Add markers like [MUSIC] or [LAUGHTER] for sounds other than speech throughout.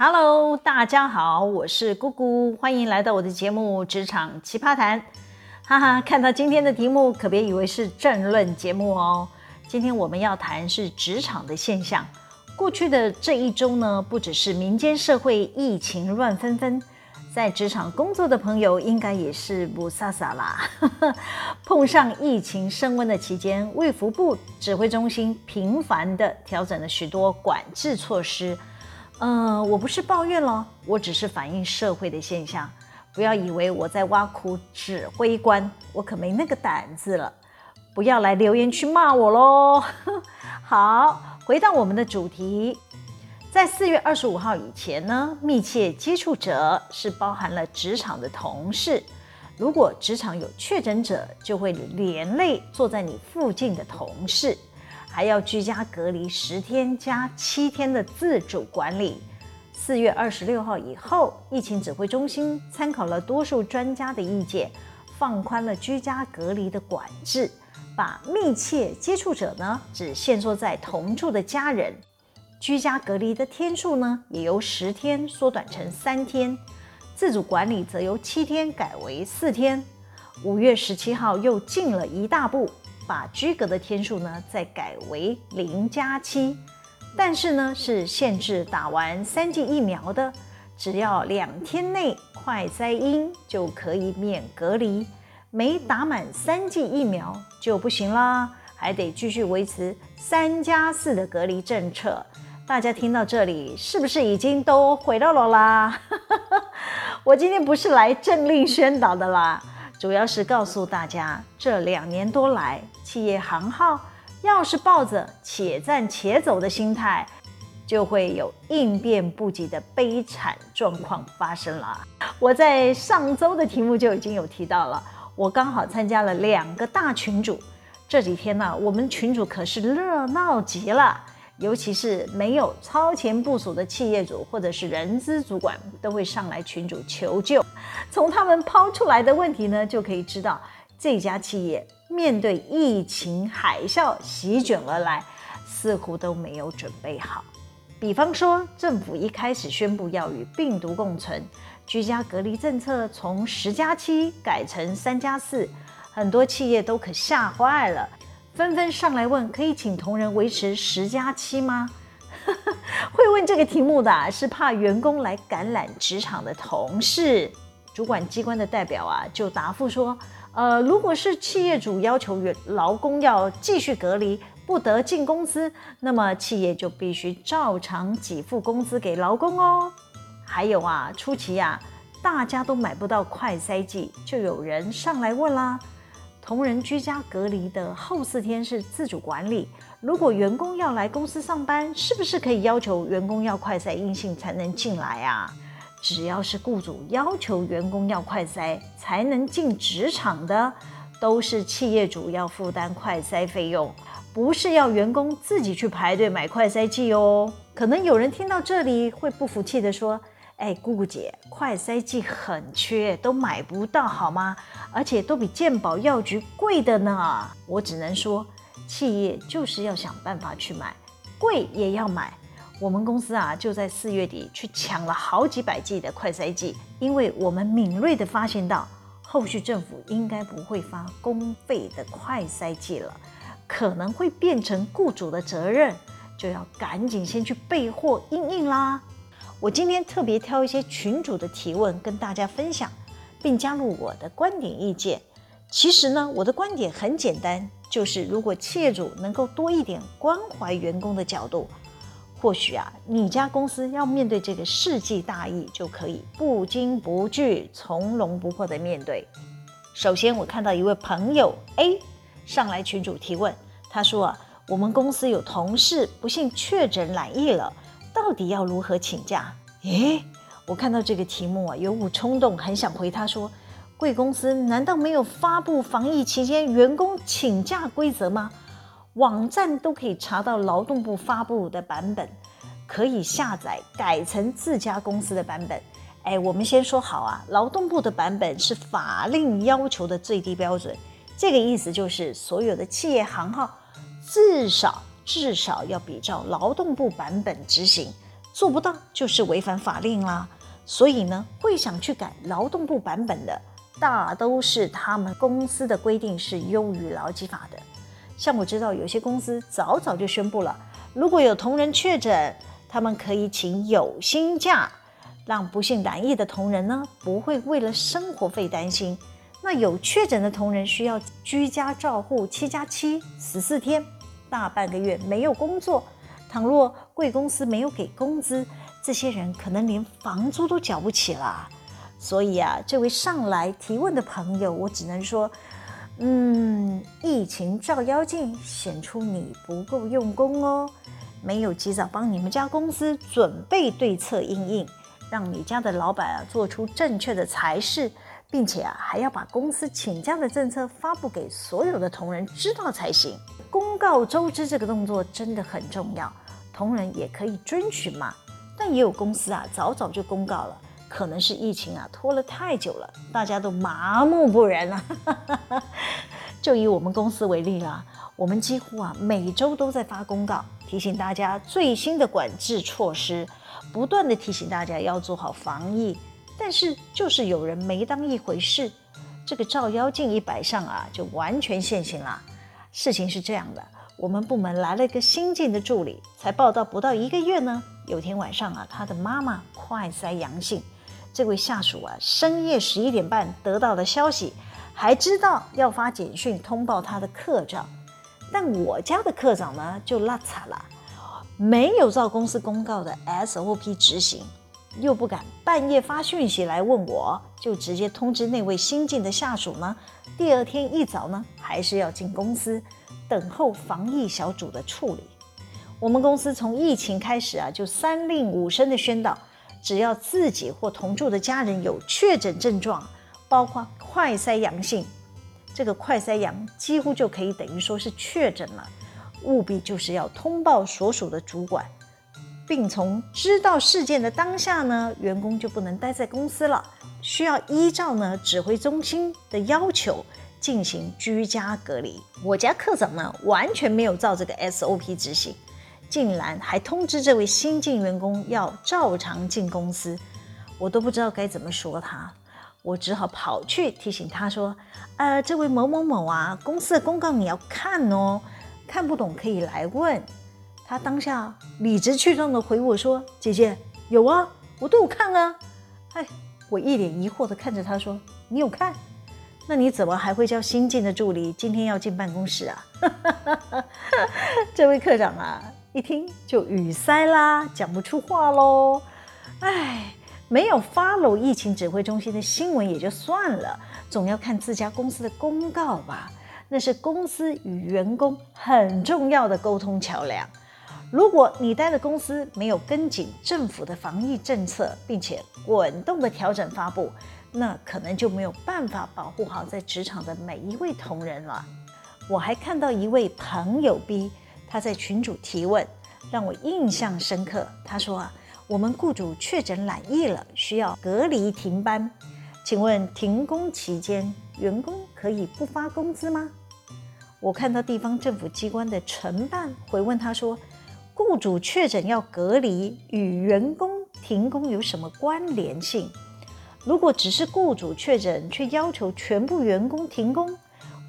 Hello，大家好，我是姑姑，欢迎来到我的节目《职场奇葩谈》。哈哈，看到今天的题目，可别以为是政论节目哦。今天我们要谈是职场的现象。过去的这一周呢，不只是民间社会疫情乱纷纷，在职场工作的朋友应该也是不撒撒啦。[LAUGHS] 碰上疫情升温的期间，卫福部指挥中心频繁地调整了许多管制措施。嗯、我不是抱怨了，我只是反映社会的现象。不要以为我在挖苦指挥官，我可没那个胆子了。不要来留言区骂我喽。[LAUGHS] 好，回到我们的主题，在四月二十五号以前呢，密切接触者是包含了职场的同事。如果职场有确诊者，就会连累坐在你附近的同事。还要居家隔离十天加七天的自主管理。四月二十六号以后，疫情指挥中心参考了多数专家的意见，放宽了居家隔离的管制，把密切接触者呢只限缩在同住的家人，居家隔离的天数呢也由十天缩短成三天，自主管理则由七天改为四天。五月十七号又进了一大步。把居隔的天数呢再改为零加七，但是呢是限制打完三剂疫苗的，只要两天内快筛阴就可以免隔离，没打满三剂疫苗就不行啦，还得继续维持三加四的隔离政策。大家听到这里是不是已经都回到了啦？[LAUGHS] 我今天不是来政令宣导的啦。主要是告诉大家，这两年多来，企业行号要是抱着且战且走的心态，就会有应变不及的悲惨状况发生了。我在上周的题目就已经有提到了，我刚好参加了两个大群主，这几天呢，我们群主可是热闹极了。尤其是没有超前部署的企业主或者是人资主管，都会上来群主求救。从他们抛出来的问题呢，就可以知道这家企业面对疫情海啸席卷而来，似乎都没有准备好。比方说，政府一开始宣布要与病毒共存，居家隔离政策从十加七改成三加四，很多企业都可吓坏了。纷纷上来问，可以请同仁维持十加七吗？[LAUGHS] 会问这个题目的是怕员工来感染职场的同事。主管机关的代表啊，就答复说，呃，如果是企业主要求员劳工要继续隔离，不得进公司，那么企业就必须照常给付工资给劳工哦。还有啊，初期啊，大家都买不到快筛剂，就有人上来问啦。同仁居家隔离的后四天是自主管理。如果员工要来公司上班，是不是可以要求员工要快筛阴性才能进来啊？只要是雇主要求员工要快筛才能进职场的，都是企业主要负担快筛费用，不是要员工自己去排队买快筛剂哦。可能有人听到这里会不服气地说。哎，姑姑姐，快筛剂很缺，都买不到好吗？而且都比健保药局贵的呢。我只能说，企业就是要想办法去买，贵也要买。我们公司啊，就在四月底去抢了好几百剂的快筛剂，因为我们敏锐地发现到，后续政府应该不会发公费的快筛剂了，可能会变成雇主的责任，就要赶紧先去备货应应啦。我今天特别挑一些群主的提问跟大家分享，并加入我的观点意见。其实呢，我的观点很简单，就是如果企业主能够多一点关怀员工的角度，或许啊，你家公司要面对这个世纪大疫，就可以不惊不惧、从容不迫地面对。首先，我看到一位朋友 A 上来群主提问，他说啊，我们公司有同事不幸确诊染疫了。到底要如何请假？诶，我看到这个题目啊，有股冲动，很想回他说：贵公司难道没有发布防疫期间员工请假规则吗？网站都可以查到劳动部发布的版本，可以下载改成自家公司的版本。诶，我们先说好啊，劳动部的版本是法令要求的最低标准，这个意思就是所有的企业行号至少。至少要比照劳动部版本执行，做不到就是违反法令啦。所以呢，会想去改劳动部版本的，大都是他们公司的规定是优于劳基法的。像我知道有些公司早早就宣布了，如果有同仁确诊，他们可以请有薪假，让不幸染疫的同仁呢不会为了生活费担心。那有确诊的同仁需要居家照护七加七十四天，大半个月没有工作。倘若贵公司没有给工资，这些人可能连房租都缴不起了。所以啊，这位上来提问的朋友，我只能说，嗯，疫情照妖镜显出你不够用功哦，没有及早帮你们家公司准备对策应应，让你家的老板啊做出正确的裁示，并且啊还要把公司请假的政策发布给所有的同仁知道才行。公告周知这个动作真的很重要，同仁也可以遵循嘛。但也有公司啊，早早就公告了，可能是疫情啊拖了太久了，大家都麻木不仁了。就以我们公司为例啦，我们几乎啊每周都在发公告，提醒大家最新的管制措施，不断的提醒大家要做好防疫。但是就是有人没当一回事，这个照妖镜一摆上啊，就完全现形了。事情是这样的，我们部门来了一个新进的助理，才报道不到一个月呢。有天晚上啊，他的妈妈快筛阳性，这位下属啊，深夜十一点半得到的消息，还知道要发简讯通报他的课长，但我家的课长呢就落差了，没有照公司公告的 SOP 执行，又不敢半夜发讯息来问我，就直接通知那位新进的下属呢，第二天一早呢，还是要进公司等候防疫小组的处理。我们公司从疫情开始啊，就三令五申的宣导，只要自己或同住的家人有确诊症状，包括快筛阳性，这个快筛阳几乎就可以等于说是确诊了，务必就是要通报所属的主管，并从知道事件的当下呢，员工就不能待在公司了，需要依照呢指挥中心的要求进行居家隔离。我家课长呢，完全没有照这个 SOP 执行。竟然还通知这位新进员工要照常进公司，我都不知道该怎么说他，我只好跑去提醒他说：“呃，这位某某某啊，公司的公告你要看哦，看不懂可以来问。”他当下理直气壮地回我说：“姐姐，有啊，我都有看啊。”哎，我一脸疑惑地看着他说：“你有看？那你怎么还会叫新进的助理今天要进办公室啊？” [LAUGHS] 这位科长啊。一听就语塞啦，讲不出话喽。哎，没有 follow 疫情指挥中心的新闻也就算了，总要看自家公司的公告吧。那是公司与员工很重要的沟通桥梁。如果你待的公司没有跟紧政府的防疫政策，并且滚动的调整发布，那可能就没有办法保护好在职场的每一位同仁了。我还看到一位朋友 B。他在群主提问，让我印象深刻。他说啊，我们雇主确诊染疫了，需要隔离停班。请问停工期间，员工可以不发工资吗？我看到地方政府机关的承办回问他说，雇主确诊要隔离，与员工停工有什么关联性？如果只是雇主确诊，却要求全部员工停工，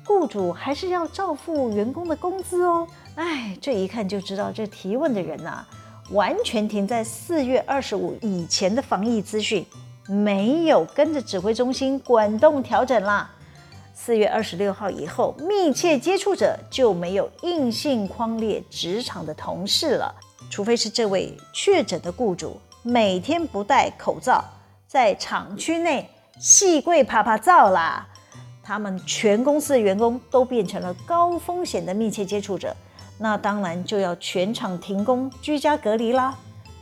雇主还是要照付员工的工资哦。哎，这一看就知道，这提问的人呐、啊，完全停在四月二十五以前的防疫资讯，没有跟着指挥中心滚动调整啦。四月二十六号以后，密切接触者就没有硬性框列职场的同事了，除非是这位确诊的雇主每天不戴口罩，在厂区内细跪趴趴走啦，他们全公司的员工都变成了高风险的密切接触者。那当然就要全场停工、居家隔离啦，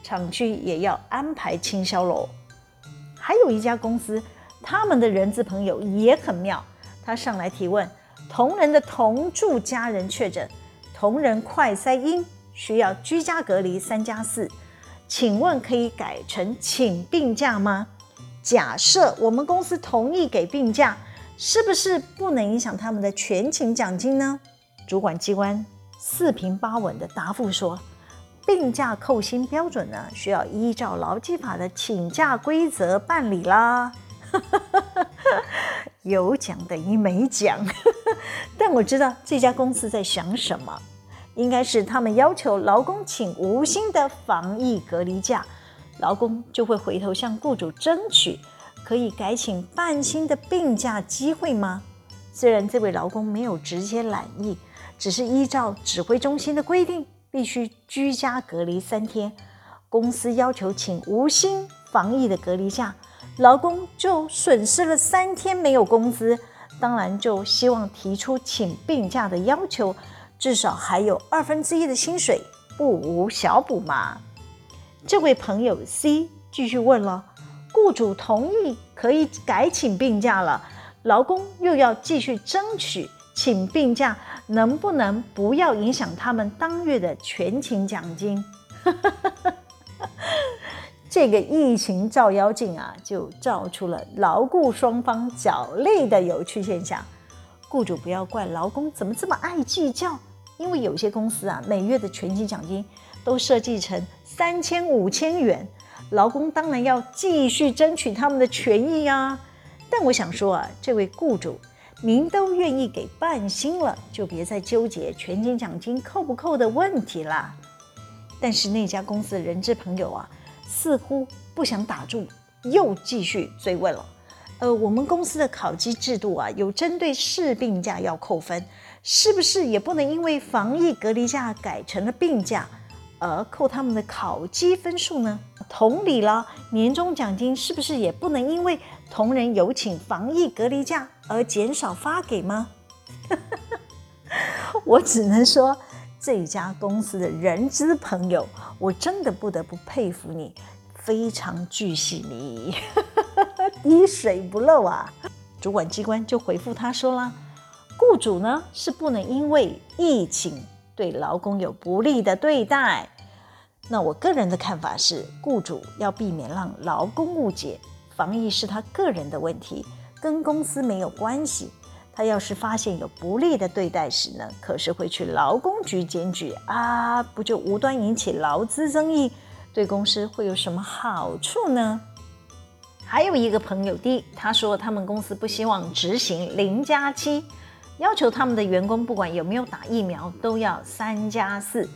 厂区也要安排清消喽。还有一家公司，他们的人资朋友也很妙，他上来提问：同仁的同住家人确诊，同仁快塞阴，需要居家隔离三加四，请问可以改成请病假吗？假设我们公司同意给病假，是不是不能影响他们的全勤奖金呢？主管机关。四平八稳的答复说：“病假扣薪标准呢，需要依照劳基法的请假规则办理啦。[LAUGHS] 有奖等于没奖，[LAUGHS] 但我知道这家公司在想什么，应该是他们要求劳工请无薪的防疫隔离假，劳工就会回头向雇主争取可以改请半薪的病假机会吗？虽然这位劳工没有直接染疫，只是依照指挥中心的规定，必须居家隔离三天，公司要求请无薪防疫的隔离假。劳工就损失了三天没有工资，当然就希望提出请病假的要求，至少还有二分之一的薪水，不无小补嘛。这位朋友 C 继续问了：雇主同意可以改请病假了，劳工又要继续争取请病假，能不能不要影响他们当月的全勤奖金？[LAUGHS] 这个疫情照妖镜啊，就照出了劳雇双方角力的有趣现象。雇主不要怪劳工怎么这么爱计较，因为有些公司啊，每月的全勤奖金都设计成三千五千元，劳工当然要继续争取他们的权益啊。但我想说啊，这位雇主，您都愿意给半薪了，就别再纠结全勤奖金扣不扣的问题啦。但是那家公司的人资朋友啊。似乎不想打住，又继续追问了。呃，我们公司的考绩制度啊，有针对事病假要扣分，是不是也不能因为防疫隔离假改成了病假，而扣他们的考绩分数呢？同理了，年终奖金是不是也不能因为同仁有请防疫隔离假而减少发给吗？[LAUGHS] 我只能说。这家公司的人资朋友，我真的不得不佩服你，非常巨细靡遗，[LAUGHS] 滴水不漏啊！主管机关就回复他说啦，雇主呢是不能因为疫情对劳工有不利的对待。那我个人的看法是，雇主要避免让劳工误解，防疫是他个人的问题，跟公司没有关系。他要是发现有不利的对待时呢，可是会去劳工局检举啊，不就无端引起劳资争议，对公司会有什么好处呢？还有一个朋友 D，他说他们公司不希望执行零加七，要求他们的员工不管有没有打疫苗都要三加四，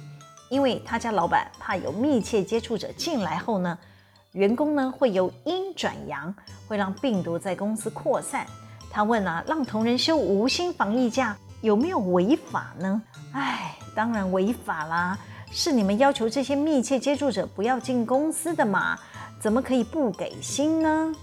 因为他家老板怕有密切接触者进来后呢，员工呢会由阴转阳，会让病毒在公司扩散。他问啊，让同仁休无薪防疫假有没有违法呢？哎，当然违法啦！是你们要求这些密切接触者不要进公司的嘛？怎么可以不给薪呢？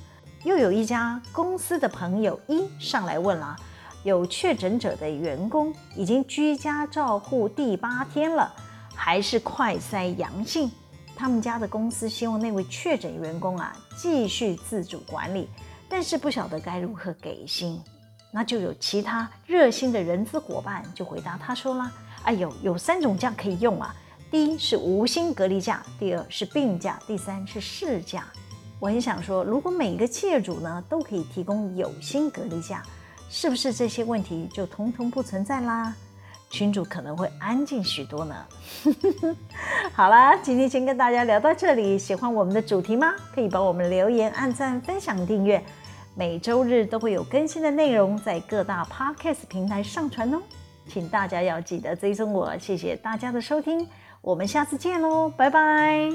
又有一家公司的朋友一上来问了，有确诊者的员工已经居家照护第八天了，还是快筛阳性。他们家的公司希望那位确诊员工啊继续自主管理。但是不晓得该如何给薪，那就有其他热心的人资伙伴就回答他说啦：“哎呦，有三种假可以用啊，第一是无薪隔离假，第二是病假，第三是事假。”我很想说，如果每个企业主呢都可以提供有薪隔离假，是不是这些问题就统统不存在啦？群主可能会安静许多呢。[LAUGHS] 好啦，今天先跟大家聊到这里。喜欢我们的主题吗？可以帮我们留言、按赞、分享、订阅。每周日都会有更新的内容在各大 Podcast 平台上传哦，请大家要记得追踪我。谢谢大家的收听，我们下次见喽，拜拜。